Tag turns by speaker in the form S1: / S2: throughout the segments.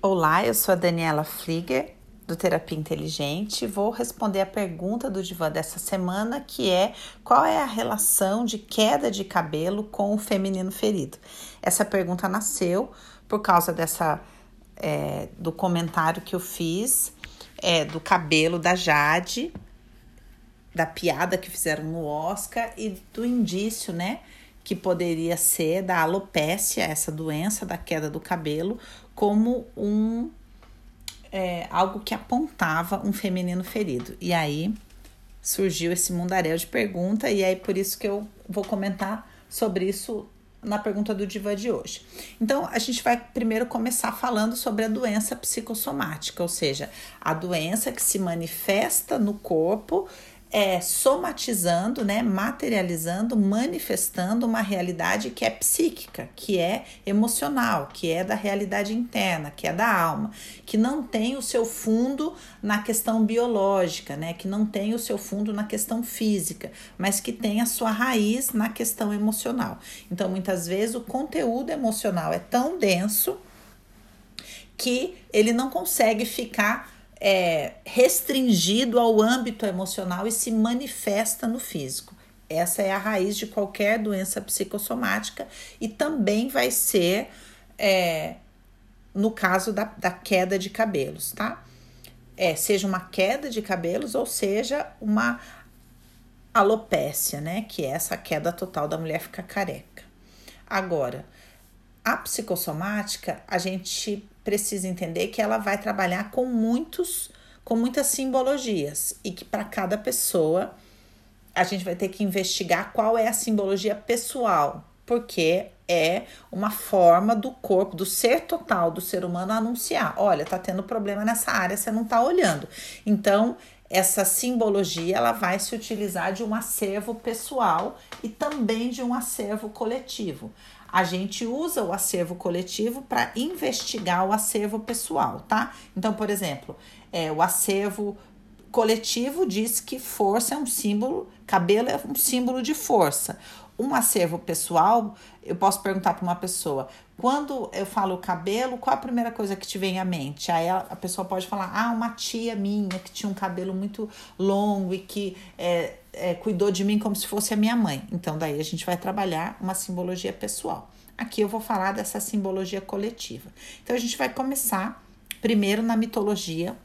S1: Olá, eu sou a Daniela Flieger, do Terapia Inteligente. Vou responder a pergunta do Divan dessa semana, que é qual é a relação de queda de cabelo com o feminino ferido? Essa pergunta nasceu por causa dessa é, do comentário que eu fiz é, do cabelo da Jade, da piada que fizeram no Oscar e do indício, né? que poderia ser da alopécia, essa doença da queda do cabelo, como um é, algo que apontava um feminino ferido. E aí surgiu esse mundaréu de pergunta, e aí por isso que eu vou comentar sobre isso na pergunta do Diva de hoje. Então, a gente vai primeiro começar falando sobre a doença psicossomática, ou seja, a doença que se manifesta no corpo é, somatizando, né, materializando, manifestando uma realidade que é psíquica, que é emocional, que é da realidade interna, que é da alma, que não tem o seu fundo na questão biológica, né, que não tem o seu fundo na questão física, mas que tem a sua raiz na questão emocional. Então, muitas vezes o conteúdo emocional é tão denso que ele não consegue ficar é, restringido ao âmbito emocional e se manifesta no físico. Essa é a raiz de qualquer doença psicossomática e também vai ser é, no caso da, da queda de cabelos, tá? É, seja uma queda de cabelos ou seja uma alopécia, né? Que é essa queda total da mulher ficar careca. Agora, a psicossomática, a gente precisa entender que ela vai trabalhar com muitos com muitas simbologias e que para cada pessoa a gente vai ter que investigar qual é a simbologia pessoal, porque é uma forma do corpo, do ser total do ser humano anunciar, olha, tá tendo problema nessa área, você não tá olhando. Então, essa simbologia ela vai se utilizar de um acervo pessoal e também de um acervo coletivo a gente usa o acervo coletivo para investigar o acervo pessoal, tá? Então, por exemplo, é, o acervo coletivo diz que força é um símbolo, cabelo é um símbolo de força. Um acervo pessoal, eu posso perguntar para uma pessoa: quando eu falo cabelo, qual a primeira coisa que te vem à mente? Aí a, pessoa pode falar: ah, uma tia minha que tinha um cabelo muito longo e que é, é, cuidou de mim como se fosse a minha mãe. Então, daí a gente vai trabalhar uma simbologia pessoal. Aqui eu vou falar dessa simbologia coletiva. Então, a gente vai começar primeiro na mitologia,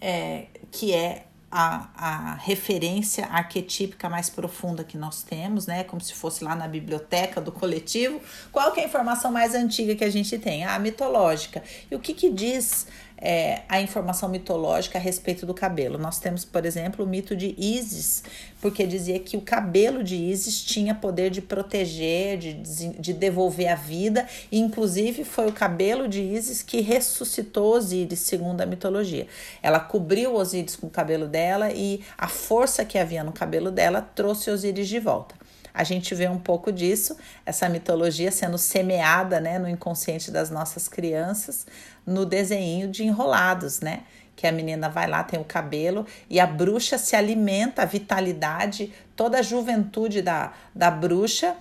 S1: é, que é a, a referência arquetípica mais profunda que nós temos, né? Como se fosse lá na biblioteca do coletivo. Qual é a informação mais antiga que a gente tem? A mitológica. E o que, que diz é, a informação mitológica a respeito do cabelo. Nós temos, por exemplo, o mito de Isis, porque dizia que o cabelo de Isis tinha poder de proteger, de, de devolver a vida, e inclusive foi o cabelo de Isis que ressuscitou Osíris, segundo a mitologia. Ela cobriu Osíris com o cabelo dela e a força que havia no cabelo dela trouxe Osíris de volta. A gente vê um pouco disso, essa mitologia sendo semeada né, no inconsciente das nossas crianças, no desenho de enrolados, né? Que a menina vai lá, tem o cabelo e a bruxa se alimenta, a vitalidade, toda a juventude da, da bruxa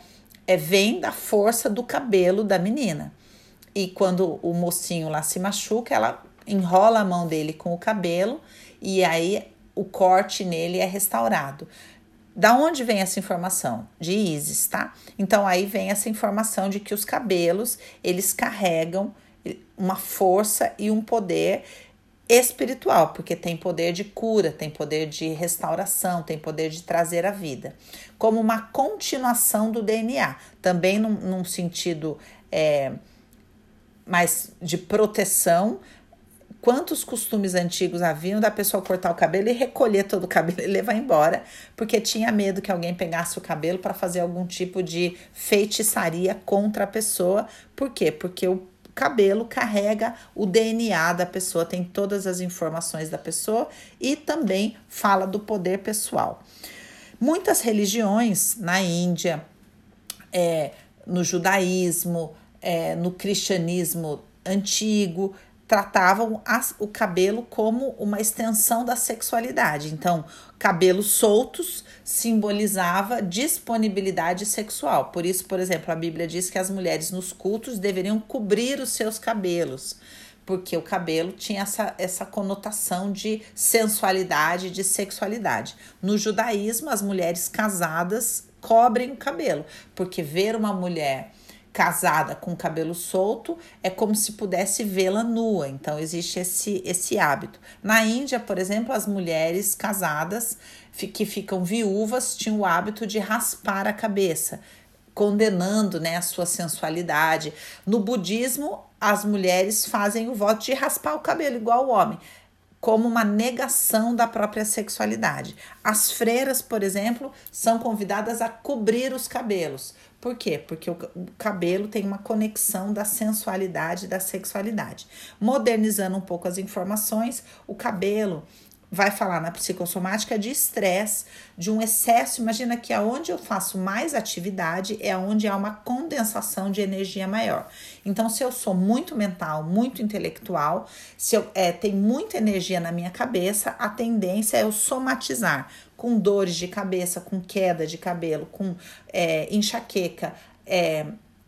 S1: é, vem da força do cabelo da menina. E quando o mocinho lá se machuca, ela enrola a mão dele com o cabelo e aí o corte nele é restaurado. Da onde vem essa informação? De Isis, tá? Então aí vem essa informação de que os cabelos, eles carregam uma força e um poder espiritual, porque tem poder de cura, tem poder de restauração, tem poder de trazer a vida, como uma continuação do DNA, também num, num sentido é, mais de proteção. Quantos costumes antigos haviam da pessoa cortar o cabelo e recolher todo o cabelo e levar embora, porque tinha medo que alguém pegasse o cabelo para fazer algum tipo de feitiçaria contra a pessoa. Por quê? Porque o cabelo carrega o DNA da pessoa, tem todas as informações da pessoa e também fala do poder pessoal. Muitas religiões na Índia, é, no judaísmo, é, no cristianismo antigo, tratavam as, o cabelo como uma extensão da sexualidade. Então, cabelos soltos simbolizava disponibilidade sexual. Por isso, por exemplo, a Bíblia diz que as mulheres nos cultos deveriam cobrir os seus cabelos, porque o cabelo tinha essa, essa conotação de sensualidade, de sexualidade. No judaísmo, as mulheres casadas cobrem o cabelo, porque ver uma mulher casada com cabelo solto é como se pudesse vê-la nua. Então existe esse esse hábito. Na Índia, por exemplo, as mulheres casadas que ficam viúvas tinham o hábito de raspar a cabeça, condenando, né, a sua sensualidade. No budismo, as mulheres fazem o voto de raspar o cabelo igual o homem como uma negação da própria sexualidade. As freiras, por exemplo, são convidadas a cobrir os cabelos. Por quê? Porque o cabelo tem uma conexão da sensualidade e da sexualidade. Modernizando um pouco as informações, o cabelo vai falar na psicossomática de estresse, de um excesso. Imagina que aonde eu faço mais atividade é onde há uma condensação de energia maior. Então, se eu sou muito mental, muito intelectual, se eu é, tem muita energia na minha cabeça, a tendência é eu somatizar com dores de cabeça, com queda de cabelo, com é, enxaqueca, é,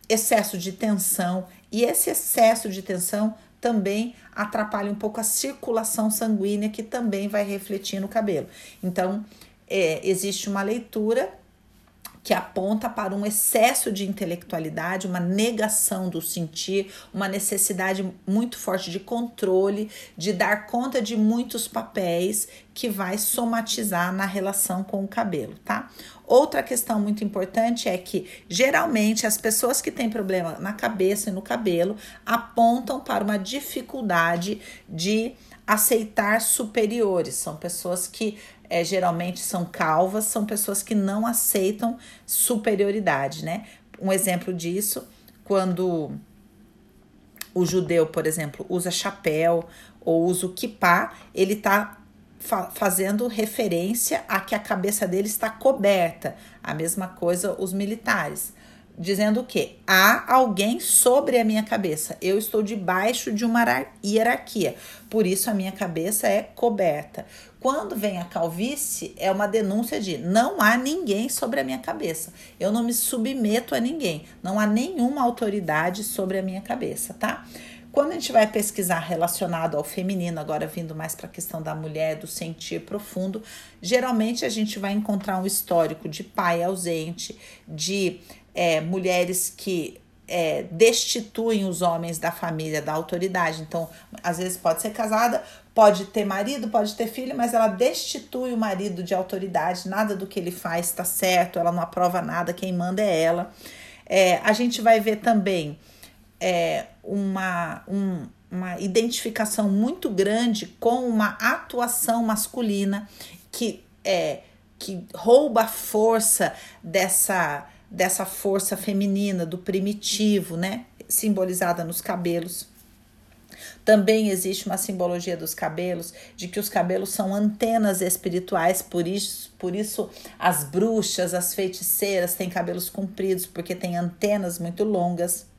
S1: excesso de tensão. E esse excesso de tensão também atrapalha um pouco a circulação sanguínea, que também vai refletir no cabelo. Então, é, existe uma leitura que aponta para um excesso de intelectualidade, uma negação do sentir, uma necessidade muito forte de controle, de dar conta de muitos papéis que vai somatizar na relação com o cabelo, tá? Outra questão muito importante é que geralmente as pessoas que têm problema na cabeça e no cabelo apontam para uma dificuldade de aceitar superiores. São pessoas que é, geralmente são calvas, são pessoas que não aceitam superioridade, né? Um exemplo disso, quando o judeu, por exemplo, usa chapéu ou usa o kippah, ele está fa fazendo referência a que a cabeça dele está coberta. A mesma coisa os militares dizendo o quê? Há alguém sobre a minha cabeça. Eu estou debaixo de uma hierarquia. Por isso a minha cabeça é coberta. Quando vem a calvície, é uma denúncia de não há ninguém sobre a minha cabeça. Eu não me submeto a ninguém. Não há nenhuma autoridade sobre a minha cabeça, tá? Quando a gente vai pesquisar relacionado ao feminino, agora vindo mais para a questão da mulher, do sentir profundo, geralmente a gente vai encontrar um histórico de pai ausente, de é, mulheres que é, destituem os homens da família, da autoridade. Então, às vezes pode ser casada, pode ter marido, pode ter filho, mas ela destitui o marido de autoridade, nada do que ele faz está certo, ela não aprova nada, quem manda é ela. É, a gente vai ver também é, uma, um, uma identificação muito grande com uma atuação masculina que, é, que rouba a força dessa dessa força feminina, do primitivo, né? Simbolizada nos cabelos. Também existe uma simbologia dos cabelos, de que os cabelos são antenas espirituais, por isso, por isso as bruxas, as feiticeiras têm cabelos compridos, porque têm antenas muito longas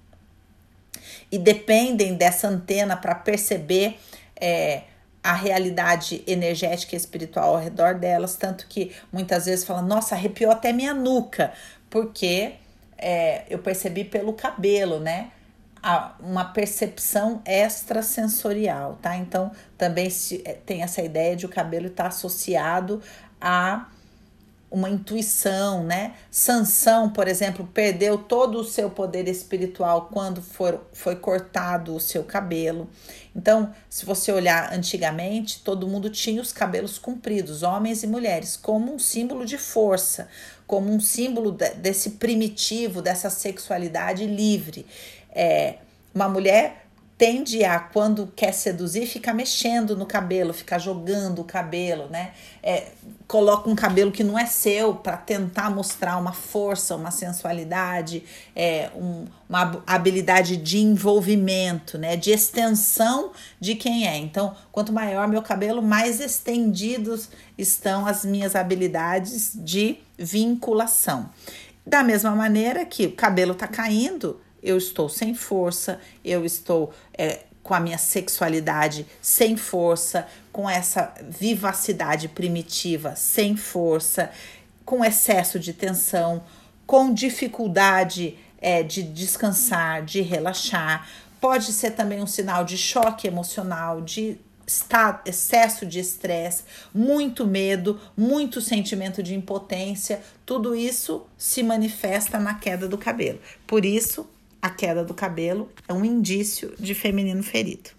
S1: e dependem dessa antena para perceber é, a realidade energética e espiritual ao redor delas, tanto que muitas vezes falam, nossa, arrepiou até minha nuca, porque é, eu percebi pelo cabelo, né? A, uma percepção extrasensorial, tá? Então também se, é, tem essa ideia de o cabelo estar tá associado a uma intuição, né? Sansão, por exemplo, perdeu todo o seu poder espiritual quando for, foi cortado o seu cabelo. Então, se você olhar antigamente, todo mundo tinha os cabelos compridos, homens e mulheres, como um símbolo de força, como um símbolo de, desse primitivo, dessa sexualidade livre. É, uma mulher tende a, quando quer seduzir, ficar mexendo no cabelo, ficar jogando o cabelo, né? É, coloca um cabelo que não é seu para tentar mostrar uma força, uma sensualidade, é, um, uma habilidade de envolvimento, né? De extensão de quem é. Então, quanto maior meu cabelo, mais estendidos estão as minhas habilidades de vinculação. Da mesma maneira que o cabelo tá caindo, eu estou sem força, eu estou é, com a minha sexualidade sem força, com essa vivacidade primitiva sem força, com excesso de tensão, com dificuldade é, de descansar, de relaxar. Pode ser também um sinal de choque emocional, de está, excesso de estresse, muito medo, muito sentimento de impotência, tudo isso se manifesta na queda do cabelo. Por isso, a queda do cabelo é um indício de feminino ferido.